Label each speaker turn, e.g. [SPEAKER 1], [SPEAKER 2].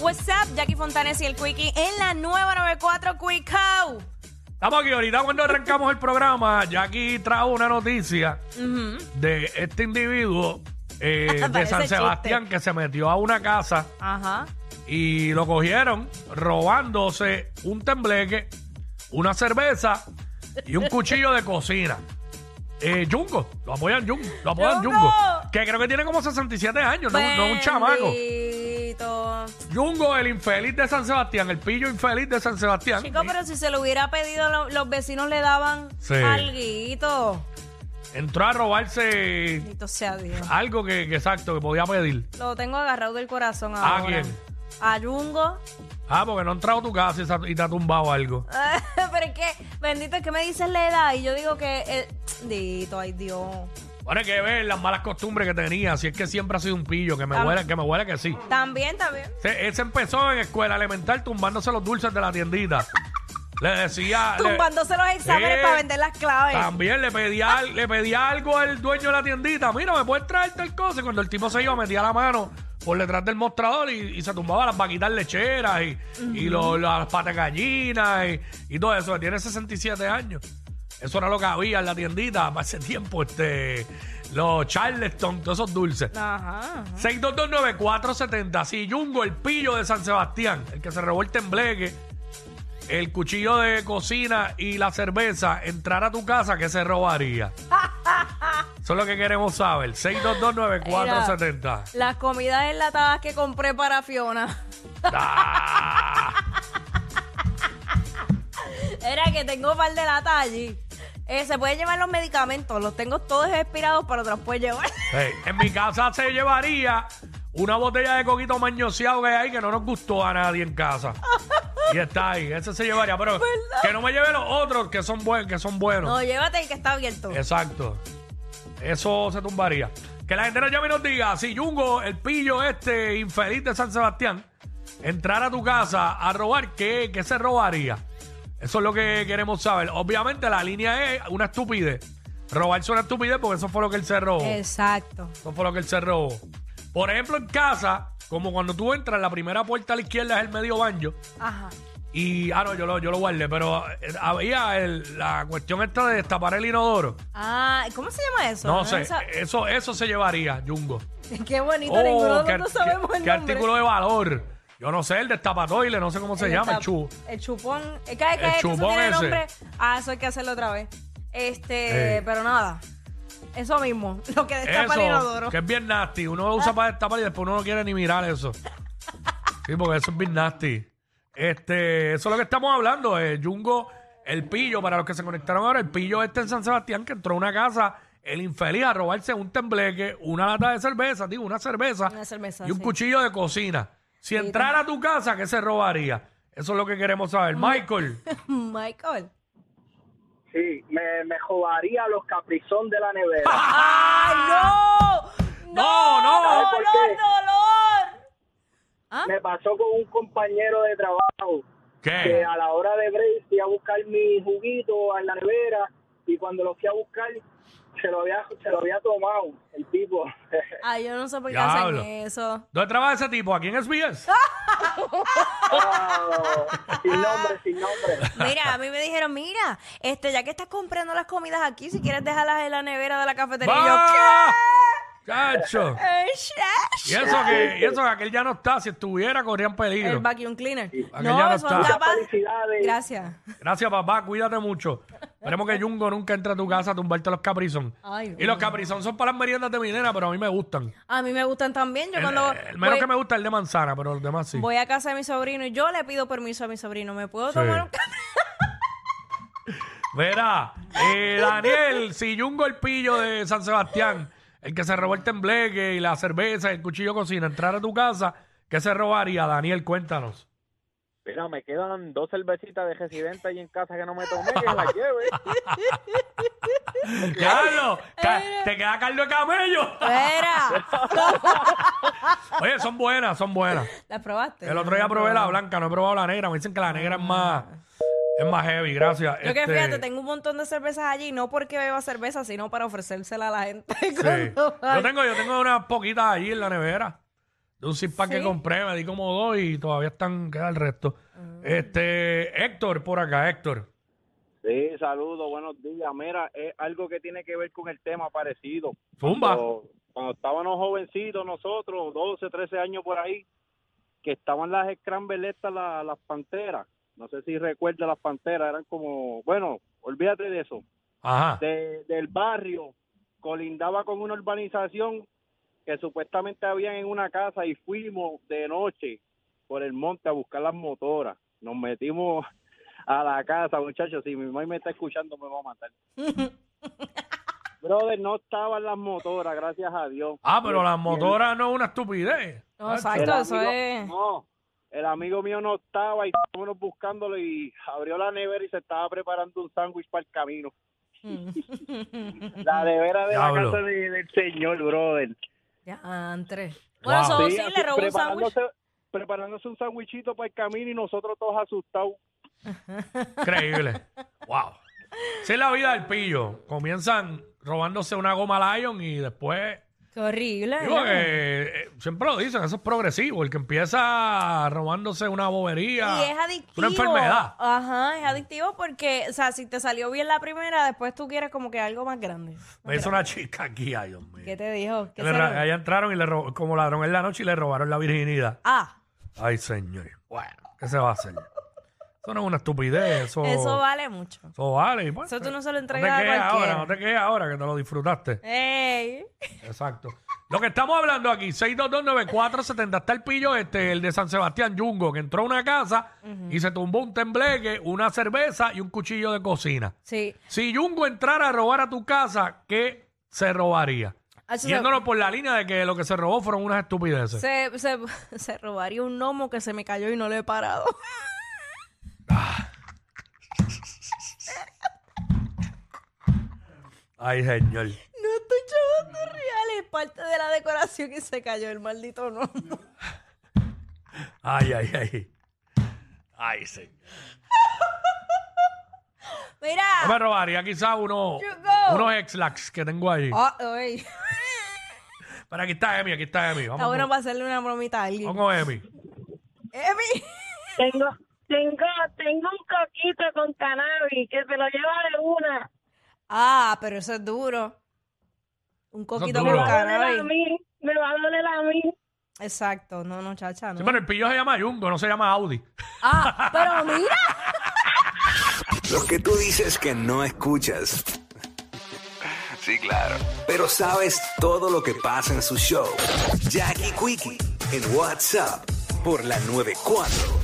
[SPEAKER 1] What's up, Jackie Fontanes y el Quickie en la nueva 94 Quicko.
[SPEAKER 2] Estamos aquí ahorita cuando arrancamos el programa, Jackie trajo una noticia de este individuo eh, de
[SPEAKER 1] Parece
[SPEAKER 2] San
[SPEAKER 1] chiste.
[SPEAKER 2] Sebastián que se metió a una casa
[SPEAKER 1] Ajá.
[SPEAKER 2] y lo cogieron robándose un tembleque, una cerveza y un cuchillo de cocina. Eh, Jungo, lo apoyan lo apoyan
[SPEAKER 1] ¡Jungo!
[SPEAKER 2] Jungo, que creo que tiene como 67 años, no, no un chamaco.
[SPEAKER 1] Bendito.
[SPEAKER 2] Jungo, el infeliz de San Sebastián, el pillo infeliz de San Sebastián.
[SPEAKER 1] Chico, pero si se lo hubiera pedido, lo- los vecinos le daban
[SPEAKER 2] Sí.
[SPEAKER 1] alguito.
[SPEAKER 2] Entró a robarse
[SPEAKER 1] Bendito sea Dios.
[SPEAKER 2] algo que, que exacto, que podía pedir.
[SPEAKER 1] Lo tengo agarrado del corazón
[SPEAKER 2] ¿A
[SPEAKER 1] ahora.
[SPEAKER 2] quién?
[SPEAKER 1] A Yungo.
[SPEAKER 2] Ah, porque no ha entrado a tu casa y, se ha- y te ha tumbado algo.
[SPEAKER 1] pero es que, bendito, es que me dices la edad y yo digo que... eh, Dito, ay Dios.
[SPEAKER 2] Hay que ver las malas costumbres que tenía. Si es que siempre ha sido un pillo, que me huele, que me huele que sí.
[SPEAKER 1] También, también.
[SPEAKER 2] Se- Ese empezó en escuela elemental tumbándose los dulces de la tiendita. Le decía. le-
[SPEAKER 1] Tumbándose los exámenes
[SPEAKER 2] Eh,
[SPEAKER 1] para vender las claves.
[SPEAKER 2] También le pedía, le pedía algo al dueño de la tiendita. Mira, ¿me puedes traer tal cosa? Y cuando el tipo se iba, metía la mano por detrás del mostrador y, y se tumbaba las vaquitas lecheras y, y lo- las patas gallinas y, y todo eso. Tiene 67 años. Eso era lo que había en la tiendita para ese tiempo. Este, los Charleston, todos esos dulces.
[SPEAKER 1] Ajá. ajá.
[SPEAKER 2] 6229470. Si Jungo, el pillo de San Sebastián, el que se robó el tembleque, el cuchillo de cocina y la cerveza, entrar a tu casa, ¿qué se robaría? Eso es lo que queremos saber. 6229470.
[SPEAKER 1] Las comidas enlatadas que compré para Fiona.
[SPEAKER 2] Ah,
[SPEAKER 1] Era que tengo un par de latas allí. Eh, se pueden llevar los medicamentos, los tengo todos expirados, pero te los puedes llevar.
[SPEAKER 2] hey, en mi casa se llevaría una botella de coquito mañoseado que hay ahí que no nos gustó a nadie en casa. Y está ahí, ese se llevaría. Pero que no me lleve los otros que son, buen, que son buenos.
[SPEAKER 1] No, llévate el que está abierto.
[SPEAKER 2] Exacto. Eso se tumbaría. Que la gente nos llame y nos diga, si Jungo, el pillo este infeliz de San Sebastián, entrara a tu casa a robar, ¿qué, qué se robaría? Eso es lo que queremos saber. Obviamente la línea es una estupidez. Robarse una estupidez porque eso fue lo que él se robó.
[SPEAKER 1] Exacto.
[SPEAKER 2] Eso fue lo que él se robó. Por ejemplo, en casa, como cuando tú entras, la primera puerta a la izquierda es el medio baño.
[SPEAKER 1] Ajá.
[SPEAKER 2] Y, ah, no, yo lo, yo lo guardé, pero eh, había el- la cuestión esta de destapar el inodoro.
[SPEAKER 1] Ah, ¿cómo se llama eso?
[SPEAKER 2] No sé,
[SPEAKER 1] esa-
[SPEAKER 2] eso, eso se llevaría, Jungo.
[SPEAKER 1] Qué bonito, ninguno
[SPEAKER 2] qué,
[SPEAKER 1] nosotros sabemos
[SPEAKER 2] qué-
[SPEAKER 1] el
[SPEAKER 2] qué artículo de valor. Yo no sé, el destapatoile, no sé cómo se llama, el chu.
[SPEAKER 1] El chupón. Es que, es que
[SPEAKER 2] El
[SPEAKER 1] eso
[SPEAKER 2] chupón
[SPEAKER 1] tiene
[SPEAKER 2] ese.
[SPEAKER 1] nombre. Ah, eso hay que hacerlo otra vez. Este, pero nada. Eso mismo, lo que destapa el
[SPEAKER 2] Eso,
[SPEAKER 1] inodoro.
[SPEAKER 2] que es bien nasty. Uno lo usa para destapar y después uno no quiere ni mirar eso. Sí, porque eso es bien nasty. Este, eso es lo que estamos hablando. Eh, Jungo, el pillo, para los que se conectaron ahora, el pillo este en San Sebastián que entró a una casa, el infeliz, a robarse un tembleque, una lata de cerveza, digo, una cerveza,
[SPEAKER 1] Una cerveza,
[SPEAKER 2] y un
[SPEAKER 1] sí.
[SPEAKER 2] cuchillo de cocina. Si entrara a tu casa, ¿qué se robaría? Eso es lo que queremos saber. Michael.
[SPEAKER 1] Michael.
[SPEAKER 3] Sí, me, me jodaría los caprizón de la nevera.
[SPEAKER 1] ¡Ay, no!
[SPEAKER 2] No, no.
[SPEAKER 1] ¡Dolor,
[SPEAKER 3] ¿Por qué?
[SPEAKER 1] dolor! ¿Ah?
[SPEAKER 3] Me pasó con un compañero de trabajo que
[SPEAKER 2] ¿Qué?
[SPEAKER 3] a la hora de break fui a buscar mi juguito en la nevera y cuando lo fui a buscar se lo había, se lo había tomado el tipo.
[SPEAKER 1] Ay, yo no sé por qué
[SPEAKER 2] Diablo.
[SPEAKER 1] hacen eso.
[SPEAKER 2] ¿Dónde trabaja ese tipo? ¿Aquí en SBS?
[SPEAKER 3] Ah, sin nombre, sin nombre.
[SPEAKER 1] Mira, a mí me dijeron, mira, este, ya que estás comprando las comidas aquí, si quieres dejarlas en la nevera de la cafetería. Y yo,
[SPEAKER 2] ¡Va! ¡Chacho!
[SPEAKER 1] ¿qué? Eh,
[SPEAKER 2] Y eso que, y eso que aquel ya no está, si estuviera corrían
[SPEAKER 1] El
[SPEAKER 2] peligro.
[SPEAKER 1] vacuum cleaner.
[SPEAKER 2] Aquel
[SPEAKER 1] No,
[SPEAKER 2] ya no
[SPEAKER 1] eso
[SPEAKER 2] está.
[SPEAKER 3] Felicidades.
[SPEAKER 1] Gracias.
[SPEAKER 2] Gracias, papá, cuídate mucho. Esperemos que Jungo nunca entre a tu casa a tumbarte los caprizón.
[SPEAKER 1] Ay,
[SPEAKER 2] y los caprizón son para las meriendas de minera, pero a mí me gustan.
[SPEAKER 1] A mí me gustan también. Yo
[SPEAKER 2] El,
[SPEAKER 1] cuando
[SPEAKER 2] el menos
[SPEAKER 1] voy,
[SPEAKER 2] que me gusta es el de manzana, pero los demás sí.
[SPEAKER 1] voy a casa de mi sobrino y yo le pido permiso a mi sobrino. ¿Me puedo
[SPEAKER 2] Sí.
[SPEAKER 1] tomar un café?
[SPEAKER 2] Verá, eh, Daniel, si Jungo el pillo de San Sebastián, el que se robó el tembleque y la cerveza y el cuchillo cocina, entrar a tu casa, ¿qué se robaría? Daniel, cuéntanos.
[SPEAKER 4] Mira, me quedan dos cervecitas de residente ahí en casa que no me tomé, que las lleve.
[SPEAKER 2] Carlos, ca- te queda Carlos de camello.
[SPEAKER 1] Espera.
[SPEAKER 2] Oye, son buenas, son buenas.
[SPEAKER 1] ¿La probaste?
[SPEAKER 2] El otro día probé la blanca, no he probado la negra. Me dicen que la negra es más, es más heavy, gracias.
[SPEAKER 1] Yo que
[SPEAKER 2] Este,
[SPEAKER 1] fíjate, tengo un montón de cervezas allí, no porque beba cerveza, sino para ofrecérsela a la gente.
[SPEAKER 2] sí.
[SPEAKER 1] cuando
[SPEAKER 2] Yo
[SPEAKER 1] vaya.
[SPEAKER 2] tengo, yo tengo unas poquitas allí en la nevera. De un zip pack que compré, me di como dos y todavía están, queda el resto. Este, Héctor, por acá, Héctor.
[SPEAKER 4] Sí, saludos, buenos días. Mira, es algo que tiene que ver con el tema parecido.
[SPEAKER 2] Zumba.
[SPEAKER 4] Cuando, cuando estábamos jovencitos nosotros, 12, 13 años por ahí, que estaban las Scramble estas, la- las panteras. No sé si recuerdas las panteras, eran como, bueno, olvídate de eso.
[SPEAKER 2] Ajá.
[SPEAKER 4] De- del barrio, colindaba con una urbanización que supuestamente habían en una casa y fuimos de noche por el monte a buscar las motoras. Nos metimos a la casa, muchachos. Si mi mamá me está escuchando, me va a matar. Brother, no estaban las motoras, gracias a Dios.
[SPEAKER 2] Ah, pero las motoras no es una estupidez.
[SPEAKER 1] No, exacto,
[SPEAKER 4] el
[SPEAKER 1] eso
[SPEAKER 4] amigo-
[SPEAKER 1] es.
[SPEAKER 4] No, el amigo mío no estaba y estábamos buscándolo y abrió la nevera y se estaba preparando un sándwich para el camino. La nevera de
[SPEAKER 2] Diablo.
[SPEAKER 4] la casa de- del señor, brother.
[SPEAKER 1] Ya, Andrés. Bueno,
[SPEAKER 2] Wow.
[SPEAKER 1] eso
[SPEAKER 4] Sí,
[SPEAKER 1] le robó un sándwich.
[SPEAKER 4] preparándose, preparándose un sándwichito para el camino y nosotros todos asustados.
[SPEAKER 2] Increíble. wow. Esa es la vida del pillo. Comienzan robándose una goma Lion y después.
[SPEAKER 1] Qué horrible.
[SPEAKER 2] Digo
[SPEAKER 1] ¿no?
[SPEAKER 2] que eh, siempre lo dicen, eso es progresivo. El que empieza robándose una bobería.
[SPEAKER 1] Y es adictivo.
[SPEAKER 2] Una enfermedad.
[SPEAKER 1] Ajá, es adictivo porque, o sea, si te salió bien la primera, después tú quieres como que algo más grande.
[SPEAKER 2] Me hizo una chica aquí, ay Dios mío.
[SPEAKER 1] ¿Qué te dijo?
[SPEAKER 2] Allá entraron y le como ladrón en la noche y le robaron la virginidad.
[SPEAKER 1] Ah,
[SPEAKER 2] Ay, señor. Bueno, ¿qué se va a hacer? Eso no es una estupidez. Eso,
[SPEAKER 1] eso vale mucho.
[SPEAKER 2] eso vale. y pues,
[SPEAKER 1] Eso tú no se lo
[SPEAKER 2] no te
[SPEAKER 1] entregas a
[SPEAKER 2] quejes
[SPEAKER 1] cualquiera.
[SPEAKER 2] ahora, no te quejes ahora que te lo disfrutaste.
[SPEAKER 1] ¡Ey!
[SPEAKER 2] Exacto. Lo que estamos hablando aquí, 6229470, está el pillo este, el de San Sebastián Yungo, que entró a una casa y se tumbó un tembleque, una cerveza y un cuchillo de cocina.
[SPEAKER 1] Sí.
[SPEAKER 2] Si Yungo entrara a robar a tu casa, ¿qué se robaría?
[SPEAKER 1] Ah, eso se-
[SPEAKER 2] Yéndolo por la línea de que lo que se robó fueron unas estupideces.
[SPEAKER 1] Se, se, se robaría un gnomo que se me cayó y no lo he parado.
[SPEAKER 2] Ay, señor.
[SPEAKER 1] No estoy chavando real, es parte de la decoración y se cayó el maldito gnomo.
[SPEAKER 2] Ay, ay, ay. Ay, señor.
[SPEAKER 1] Mira.
[SPEAKER 2] Yo me robaría quizás uno,
[SPEAKER 1] Yungo.
[SPEAKER 2] unos ex-lax que tengo ahí.
[SPEAKER 1] Ah, ay.
[SPEAKER 2] Pero aquí está Emi, aquí está Emi. Vamos,
[SPEAKER 1] Está bueno
[SPEAKER 2] con,
[SPEAKER 1] para hacerle una bromita a alguien.
[SPEAKER 2] vamos con Emi.
[SPEAKER 1] Emi.
[SPEAKER 5] Tengo, tengo, tengo un coquito con cannabis que se lo lleva de una.
[SPEAKER 1] Ah, pero eso es duro. Un coquito
[SPEAKER 2] duro.
[SPEAKER 1] con
[SPEAKER 5] Me va a doler a
[SPEAKER 1] cannabis.
[SPEAKER 5] mí, me va a doler a mí.
[SPEAKER 1] Exacto. No, no, chacha, no.
[SPEAKER 2] Sí, pero el pillo se llama Yungo, no se llama Audi.
[SPEAKER 1] Ah, pero mira.
[SPEAKER 6] Lo que tú dices que no escuchas. Sí, claro. Pero sabes todo lo que pasa en su show. Jackie Quickie en WhatsApp por la 94.